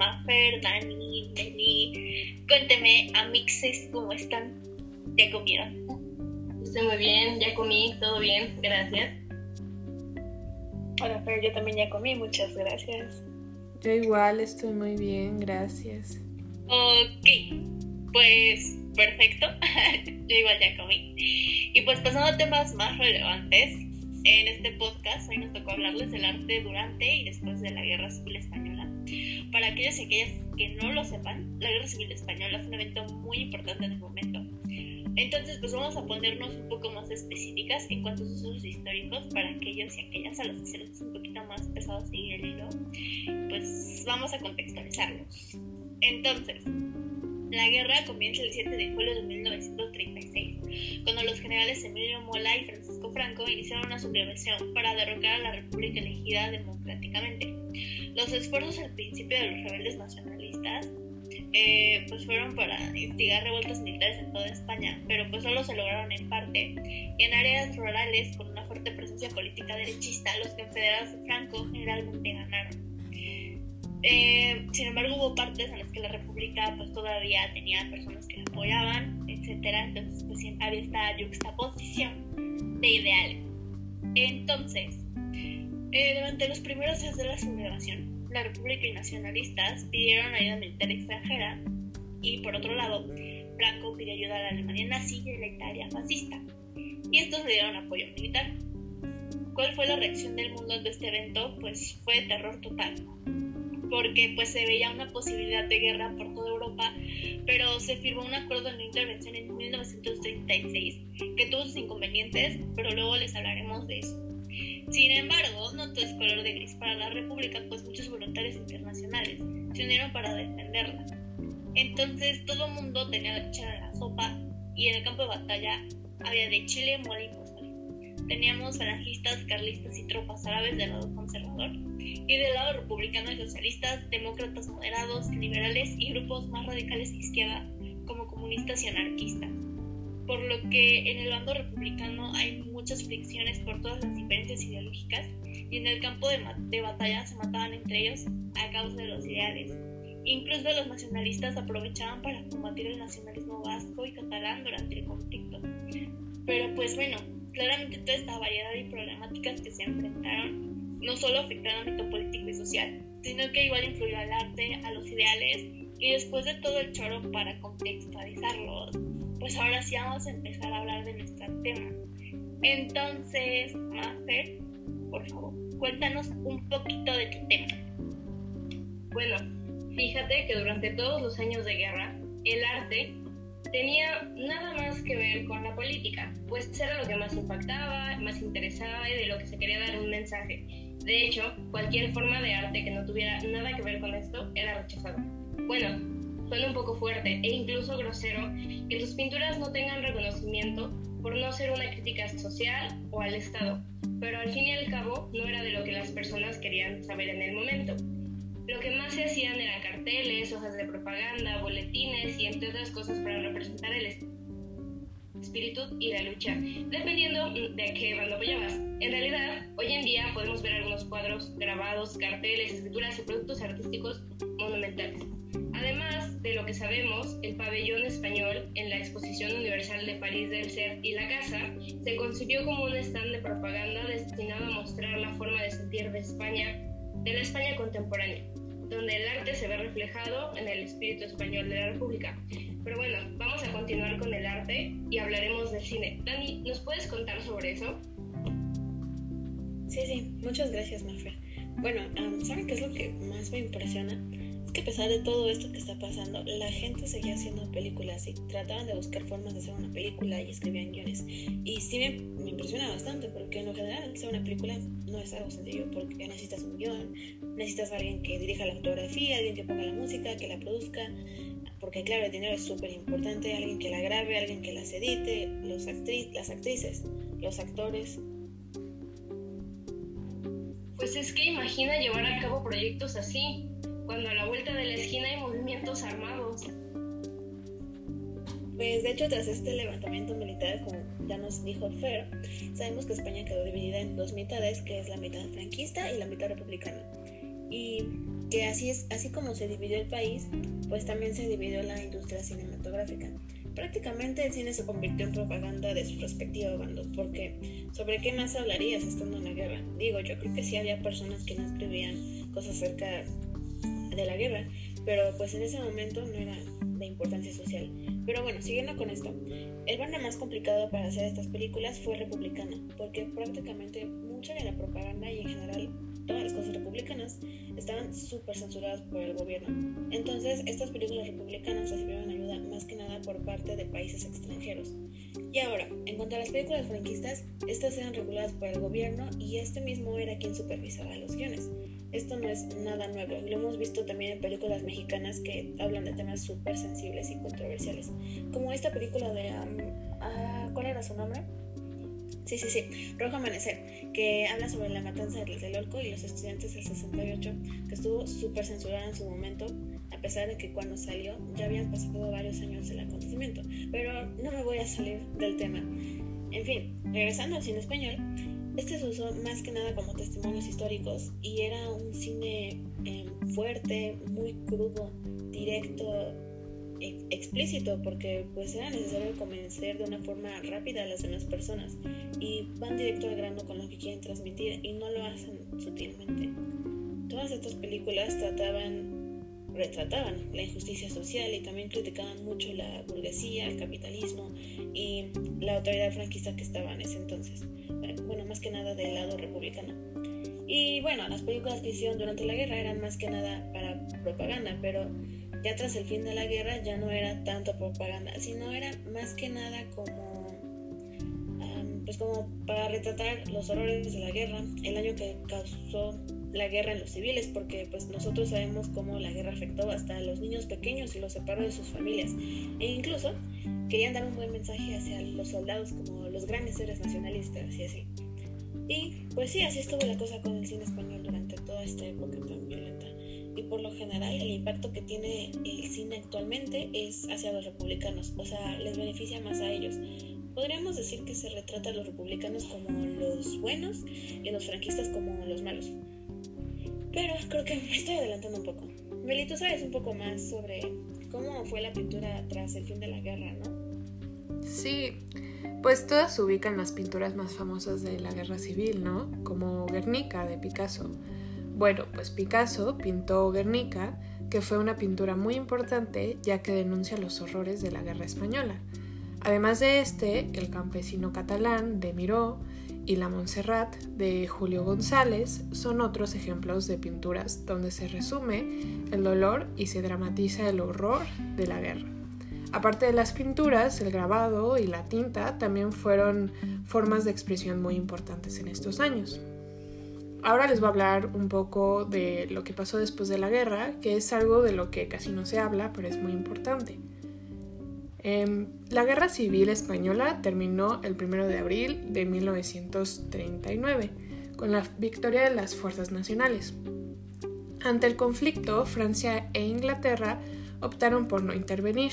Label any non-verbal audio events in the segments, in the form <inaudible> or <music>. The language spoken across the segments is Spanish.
Mafer, Dani, Nelly. Cuénteme, amixes, ¿cómo están? ¿Ya comieron? Estoy muy bien, ya comí, todo bien, gracias. Hola, Fer, yo también ya comí, muchas gracias. Yo igual estoy muy bien, gracias. Ok, pues perfecto. <laughs> yo igual ya comí. Y pues pasando a temas más relevantes, en este podcast hoy nos tocó hablarles del arte durante y después de la Guerra Civil Española. Para aquellos y aquellas que no lo sepan, la Guerra Civil Española fue un evento muy importante en el momento. Entonces, pues vamos a ponernos un poco más específicas en cuanto a sus usos históricos para aquellos y aquellas a los que se les hace un poquito más pesado seguir el hilo. Pues vamos a contextualizarlos. Entonces, la guerra comienza el 7 de julio de 1936, cuando los generales Emilio Mola y Francisco Franco iniciaron una sublevación para derrocar a la república elegida democráticamente. Los esfuerzos al principio de los rebeldes nacionalistas eh, pues fueron para instigar revueltas militares en toda España, pero pues solo se lograron en parte. Y en áreas rurales con una fuerte presencia política derechista, los confederados de Franco generalmente ganaron. Eh, sin embargo, hubo partes en las que la República pues todavía tenía personas que la apoyaban, etcétera. Entonces, pues había esta juxtaposición de ideales. Entonces, eh, durante los primeros días de la sublevación, la República y nacionalistas pidieron ayuda militar extranjera y, por otro lado, Franco pidió ayuda a la Alemania nazi y a la Italia fascista. Y estos le dieron apoyo militar. ¿Cuál fue la reacción del mundo ante este evento? Pues fue terror total porque pues se veía una posibilidad de guerra por toda Europa, pero se firmó un acuerdo de no intervención en 1936 que tuvo sus inconvenientes, pero luego les hablaremos de eso. Sin embargo, no todo es color de gris para la República, pues muchos voluntarios internacionales se unieron para defenderla. Entonces todo el mundo tenía la cuchara en la sopa y en el campo de batalla había de Chile, mole teníamos falangistas, carlistas y tropas árabes del lado conservador, y del lado republicano y socialistas, demócratas moderados, liberales y grupos más radicales de izquierda, como comunistas y anarquistas. Por lo que en el bando republicano hay muchas fricciones por todas las diferencias ideológicas, y en el campo de, de batalla se mataban entre ellos a causa de los ideales. Incluso los nacionalistas aprovechaban para combatir el nacionalismo vasco y catalán durante el conflicto. Pero pues bueno, Claramente toda esta variedad y problemáticas que se enfrentaron no solo afectaron al ámbito político y social, sino que igual influyó al arte, a los ideales y después de todo el choro para contextualizarlos, pues ahora sí vamos a empezar a hablar de nuestro tema. Entonces, Mafer, por favor, cuéntanos un poquito de tu tema. Bueno, fíjate que durante todos los años de guerra, el arte tenía nada más que ver con la política, pues era lo que más impactaba, más interesaba y de lo que se quería dar un mensaje. De hecho, cualquier forma de arte que no tuviera nada que ver con esto era rechazada. Bueno, suena un poco fuerte e incluso grosero que sus pinturas no tengan reconocimiento por no ser una crítica social o al Estado, pero al fin y al cabo no era de lo que las personas querían saber en el momento. Lo que más se hacían eran carteles, hojas de propaganda, boletines y entre otras cosas para representar el espíritu y la lucha, dependiendo de qué bando apoyabas. En realidad, hoy en día podemos ver algunos cuadros, grabados, carteles, escrituras y productos artísticos monumentales. Además de lo que sabemos, el pabellón español en la Exposición Universal de París del Ser y la Casa se concibió como un stand de propaganda destinado a mostrar la forma de sentir de España, de la España contemporánea donde el arte se ve reflejado en el espíritu español de la República. Pero bueno, vamos a continuar con el arte y hablaremos del cine. Dani, ¿nos puedes contar sobre eso? Sí, sí, muchas gracias, Mafer. Bueno, ¿saben qué es lo que más me impresiona? Que a pesar de todo esto que está pasando, la gente seguía haciendo películas y trataban de buscar formas de hacer una película y escribían guiones. Y sí me, impresiona bastante porque en lo general hacer una película no es algo sencillo porque necesitas un guion, necesitas a alguien que dirija la fotografía, alguien que ponga la música, que la produzca, porque claro, el dinero es súper importante, alguien que la grabe, alguien que las edite, los actriz, las actrices, los actores. Pues es que imagina llevar a cabo proyectos así, cuando a la vuelta de la esquina hay movimientos armados. Pues de hecho, tras este levantamiento militar, como ya nos dijo Fer, sabemos que España quedó dividida en dos mitades, que es la mitad franquista y la mitad republicana. Y que así es, así como se dividió el país, pues también se dividió la industria cinematográfica. Prácticamente el cine se convirtió en propaganda de su respectivo bando, porque ¿sobre qué más hablarías estando en la guerra? Digo, yo creo que sí había personas que no escribían cosas acerca de la guerra, pero pues en ese momento no era de importancia social. Pero bueno, siguiendo con esto, el bando más complicado para hacer estas películas fue republicano, porque prácticamente mucha de la propaganda y en general todas las cosas republicanas estaban súper censuradas por el gobierno. Entonces, estas películas republicanas recibieron ayuda más que nada por parte de países extranjeros. Y ahora, en cuanto a las películas franquistas, estas eran reguladas por el gobierno y este mismo era quien supervisaba los guiones. Esto no es nada nuevo, lo hemos visto también en películas mexicanas que hablan de temas súper sensibles y controversiales, como esta película de... Uh, ¿Cuál era su nombre? Sí, sí, sí, Rojo Amanecer, que habla sobre la matanza de Tlatelolco y los estudiantes del 68, que estuvo súper censurada en su momento, a pesar de que cuando salió ya habían pasado varios años del acontecimiento. Pero no me voy a salir del tema. En fin, regresando al cine español, este se usó más que nada como testimonios históricos y era un cine eh, fuerte, muy crudo, directo, explícito porque pues era necesario convencer de una forma rápida a las demás personas y van directo al grano con lo que quieren transmitir y no lo hacen sutilmente. Todas estas películas trataban, retrataban la injusticia social y también criticaban mucho la burguesía, el capitalismo y la autoridad franquista que estaba en ese entonces. Bueno, más que nada del lado republicano. Y bueno, las películas que hicieron durante la guerra eran más que nada para propaganda, pero ya tras el fin de la guerra ya no era tanto propaganda, sino era más que nada como, pues como para retratar los horrores de la guerra, el año que causó la guerra en los civiles, porque pues nosotros sabemos cómo la guerra afectó hasta a los niños pequeños y los separó de sus familias, e incluso querían dar un buen mensaje hacia los soldados como los grandes seres nacionalistas y así. Y pues sí, así estuvo la cosa con el cine español durante toda esta época tan violenta y por lo general el impacto que tiene el cine actualmente es hacia los republicanos, o sea, les beneficia más a ellos. Podríamos decir que se retrata a los republicanos como los buenos y a los franquistas como los malos. Pero creo que me estoy adelantando un poco. Meli, tú sabes un poco más sobre cómo fue la pintura tras el fin de la guerra, ¿no? Sí, pues todas ubican las pinturas más famosas de la guerra civil, ¿no? Como Guernica de Picasso bueno, pues Picasso pintó Guernica, que fue una pintura muy importante ya que denuncia los horrores de la guerra española. Además de este, El campesino catalán de Miró y La Montserrat de Julio González son otros ejemplos de pinturas donde se resume el dolor y se dramatiza el horror de la guerra. Aparte de las pinturas, el grabado y la tinta también fueron formas de expresión muy importantes en estos años. Ahora les voy a hablar un poco de lo que pasó después de la guerra, que es algo de lo que casi no se habla, pero es muy importante. Em, la guerra civil española terminó el 1 de abril de 1939 con la victoria de las fuerzas nacionales. Ante el conflicto, Francia e Inglaterra optaron por no intervenir.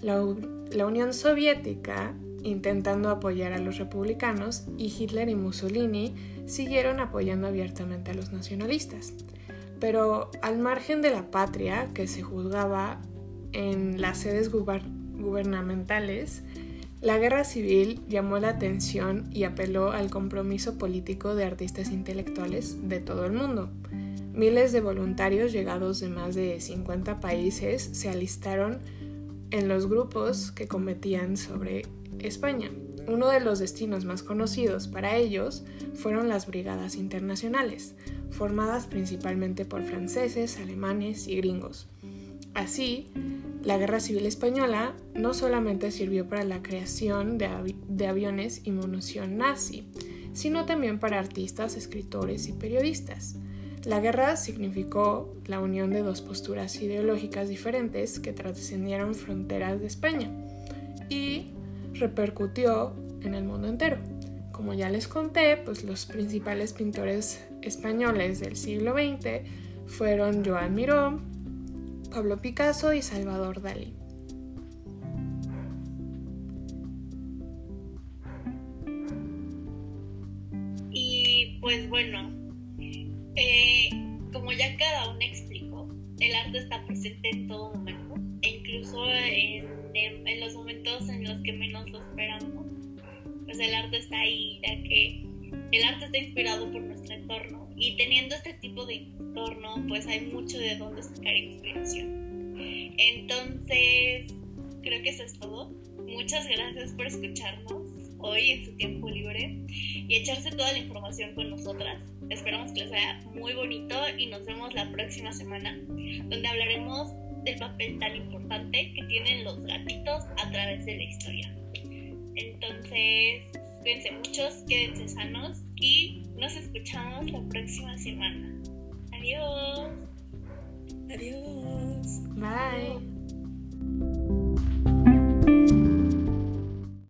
La, la Unión Soviética intentando apoyar a los republicanos y Hitler y Mussolini siguieron apoyando abiertamente a los nacionalistas. Pero al margen de la patria que se juzgaba en las sedes gubernamentales, la guerra civil llamó la atención y apeló al compromiso político de artistas intelectuales de todo el mundo. Miles de voluntarios llegados de más de 50 países se alistaron en los grupos que combatían sobre España. Uno de los destinos más conocidos para ellos fueron las brigadas internacionales, formadas principalmente por franceses, alemanes y gringos. Así, la Guerra Civil Española no solamente sirvió para la creación de, aviones y munición nazi, sino también para artistas, escritores y periodistas. La guerra significó la unión de dos posturas ideológicas diferentes que trascendieron fronteras de España y repercutió en el mundo entero. Como ya les conté, pues los principales pintores españoles del siglo XX fueron Joan Miró, Pablo Picasso y Salvador Dalí. Y pues bueno, eh, como ya cada uno explicó, el arte está presente en todo momento, e incluso en, en los momentos en los que menos lo esperamos. Pues el arte está ahí, ya que el arte está inspirado por nuestro entorno y teniendo este tipo de entorno, pues hay mucho de dónde sacar inspiración. Entonces, creo que eso es todo. Muchas gracias por escucharnos hoy en su tiempo libre y echarse toda la información con nosotras. Esperamos que les sea muy bonito y nos vemos la próxima semana, donde hablaremos del papel tan importante que tienen los gatitos a través de la historia. Entonces, Cuídense muchos, quédense sanos y nos escuchamos la próxima semana. Adiós. Adiós. Bye.